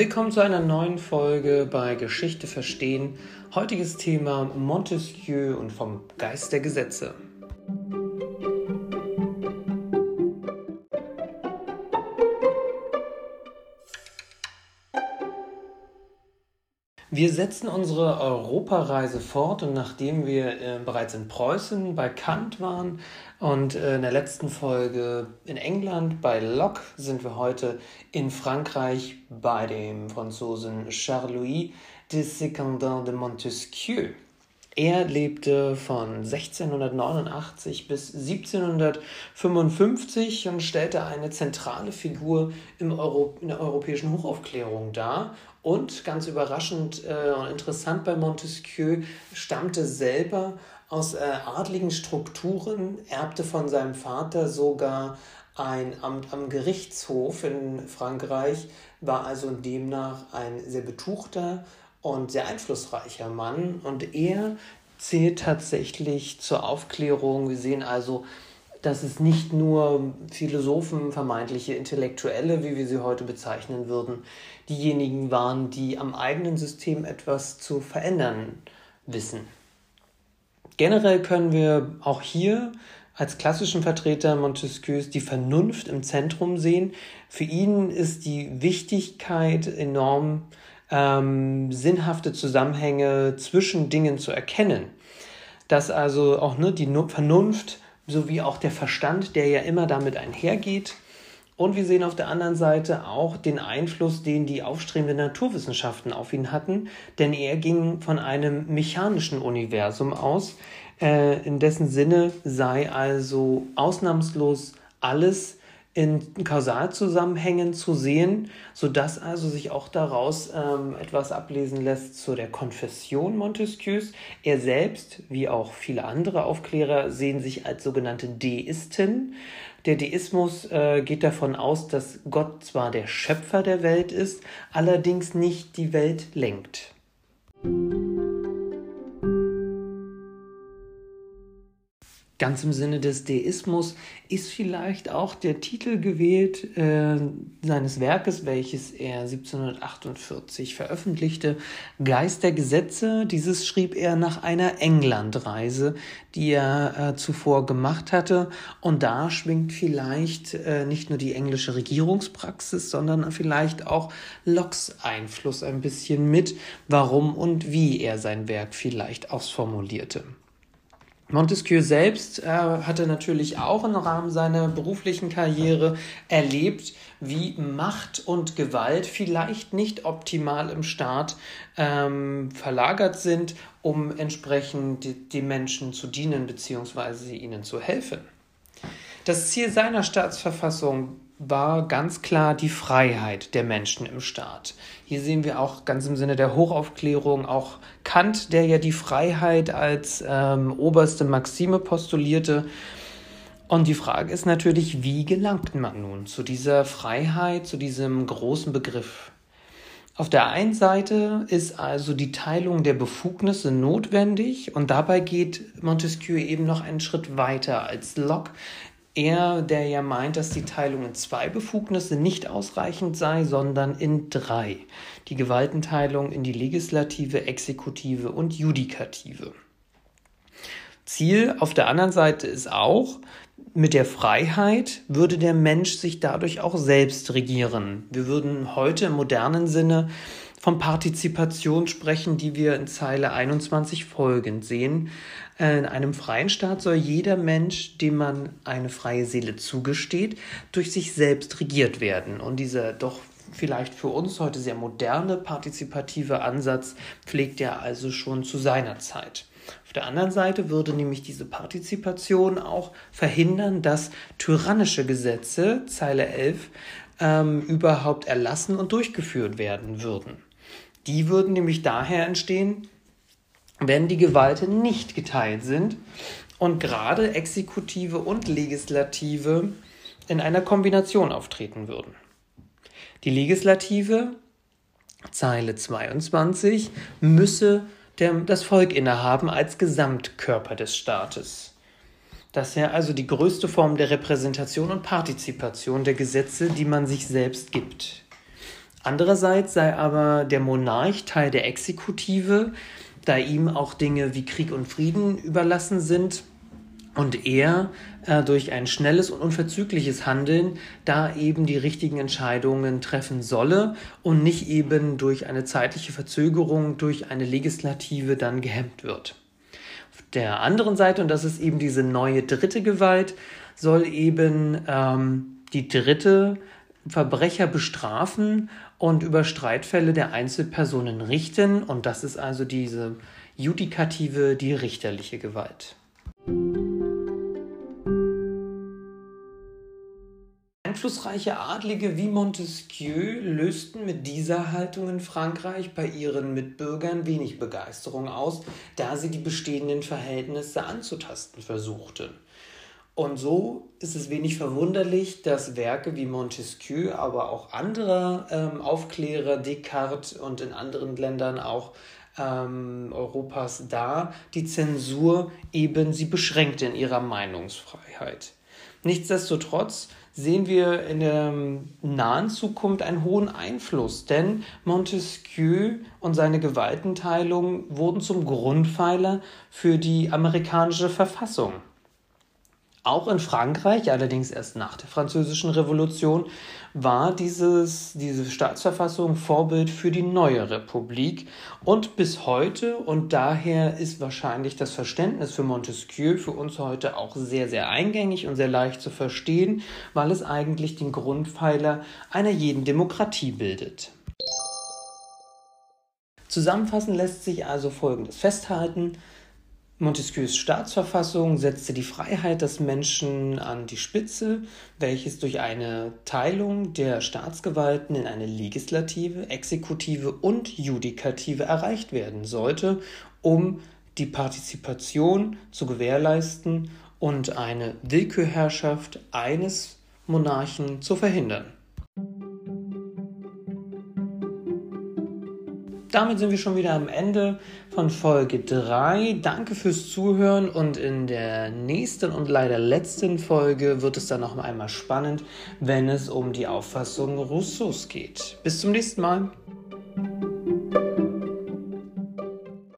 Willkommen zu einer neuen Folge bei Geschichte verstehen. Heutiges Thema Montesquieu und vom Geist der Gesetze. Wir setzen unsere Europareise fort und nachdem wir äh, bereits in Preußen bei Kant waren und äh, in der letzten Folge in England bei Locke, sind wir heute in Frankreich bei dem Franzosen Charles-Louis de Secondin de Montesquieu. Er lebte von 1689 bis 1755 und stellte eine zentrale Figur im Euro in der europäischen Hochaufklärung dar. Und ganz überraschend äh, und interessant bei Montesquieu stammte selber aus äh, adligen Strukturen, erbte von seinem Vater sogar ein Amt am Gerichtshof in Frankreich, war also demnach ein sehr betuchter und sehr einflussreicher Mann. Und er zählt tatsächlich zur Aufklärung. Wir sehen also, dass es nicht nur Philosophen, vermeintliche Intellektuelle, wie wir sie heute bezeichnen würden, diejenigen waren, die am eigenen System etwas zu verändern wissen. Generell können wir auch hier als klassischen Vertreter Montesquieus die Vernunft im Zentrum sehen. Für ihn ist die Wichtigkeit enorm, ähm, sinnhafte Zusammenhänge zwischen Dingen zu erkennen. Dass also auch ne, die Vernunft sowie auch der Verstand, der ja immer damit einhergeht. Und wir sehen auf der anderen Seite auch den Einfluss, den die aufstrebenden Naturwissenschaften auf ihn hatten, denn er ging von einem mechanischen Universum aus, äh, in dessen Sinne sei also ausnahmslos alles in Kausalzusammenhängen zu sehen, sodass also sich auch daraus ähm, etwas ablesen lässt zu der Konfession Montesquieus. Er selbst, wie auch viele andere Aufklärer, sehen sich als sogenannte Deisten. Der Deismus äh, geht davon aus, dass Gott zwar der Schöpfer der Welt ist, allerdings nicht die Welt lenkt. Ganz im Sinne des Deismus ist vielleicht auch der Titel gewählt äh, seines Werkes, welches er 1748 veröffentlichte, Geist der Gesetze. Dieses schrieb er nach einer Englandreise, die er äh, zuvor gemacht hatte. Und da schwingt vielleicht äh, nicht nur die englische Regierungspraxis, sondern vielleicht auch Locks Einfluss ein bisschen mit, warum und wie er sein Werk vielleicht ausformulierte. Montesquieu selbst äh, hatte natürlich auch im Rahmen seiner beruflichen Karriere erlebt, wie Macht und Gewalt vielleicht nicht optimal im Staat ähm, verlagert sind, um entsprechend die, die Menschen zu dienen bzw. ihnen zu helfen. Das Ziel seiner Staatsverfassung war ganz klar die Freiheit der Menschen im Staat. Hier sehen wir auch ganz im Sinne der Hochaufklärung auch Kant, der ja die Freiheit als ähm, oberste Maxime postulierte. Und die Frage ist natürlich, wie gelangt man nun zu dieser Freiheit, zu diesem großen Begriff? Auf der einen Seite ist also die Teilung der Befugnisse notwendig und dabei geht Montesquieu eben noch einen Schritt weiter als Locke, er, der ja meint, dass die Teilung in zwei Befugnisse nicht ausreichend sei, sondern in drei. Die Gewaltenteilung in die Legislative, Exekutive und Judikative. Ziel auf der anderen Seite ist auch, mit der Freiheit würde der Mensch sich dadurch auch selbst regieren. Wir würden heute im modernen Sinne von Partizipation sprechen, die wir in Zeile 21 folgend sehen. In einem freien Staat soll jeder Mensch, dem man eine freie Seele zugesteht, durch sich selbst regiert werden. Und dieser doch vielleicht für uns heute sehr moderne partizipative Ansatz pflegt er also schon zu seiner Zeit. Auf der anderen Seite würde nämlich diese Partizipation auch verhindern, dass tyrannische Gesetze, Zeile 11, ähm, überhaupt erlassen und durchgeführt werden würden. Die würden nämlich daher entstehen, wenn die Gewalten nicht geteilt sind und gerade Exekutive und Legislative in einer Kombination auftreten würden. Die Legislative, Zeile 22, müsse der, das Volk innehaben als Gesamtkörper des Staates. Das wäre also die größte Form der Repräsentation und Partizipation der Gesetze, die man sich selbst gibt. Andererseits sei aber der Monarch Teil der Exekutive, da ihm auch Dinge wie Krieg und Frieden überlassen sind und er äh, durch ein schnelles und unverzügliches Handeln da eben die richtigen Entscheidungen treffen solle und nicht eben durch eine zeitliche Verzögerung durch eine Legislative dann gehemmt wird. Auf der anderen Seite, und das ist eben diese neue dritte Gewalt, soll eben ähm, die dritte Verbrecher bestrafen und über Streitfälle der Einzelpersonen richten. Und das ist also diese judikative, die richterliche Gewalt. Einflussreiche Adlige wie Montesquieu lösten mit dieser Haltung in Frankreich bei ihren Mitbürgern wenig Begeisterung aus, da sie die bestehenden Verhältnisse anzutasten versuchten. Und so ist es wenig verwunderlich, dass Werke wie Montesquieu, aber auch andere ähm, Aufklärer, Descartes und in anderen Ländern auch ähm, Europas da die Zensur eben sie beschränkte in ihrer Meinungsfreiheit. Nichtsdestotrotz sehen wir in der nahen Zukunft einen hohen Einfluss, denn Montesquieu und seine Gewaltenteilung wurden zum Grundpfeiler für die amerikanische Verfassung. Auch in Frankreich, allerdings erst nach der Französischen Revolution, war dieses, diese Staatsverfassung Vorbild für die neue Republik und bis heute und daher ist wahrscheinlich das Verständnis für Montesquieu für uns heute auch sehr, sehr eingängig und sehr leicht zu verstehen, weil es eigentlich den Grundpfeiler einer jeden Demokratie bildet. Zusammenfassend lässt sich also Folgendes festhalten. Montesquieus Staatsverfassung setzte die Freiheit des Menschen an die Spitze, welches durch eine Teilung der Staatsgewalten in eine Legislative, Exekutive und Judikative erreicht werden sollte, um die Partizipation zu gewährleisten und eine Willkürherrschaft eines Monarchen zu verhindern. Damit sind wir schon wieder am Ende von Folge 3. Danke fürs Zuhören und in der nächsten und leider letzten Folge wird es dann noch einmal spannend, wenn es um die Auffassung Rousseaus geht. Bis zum nächsten Mal.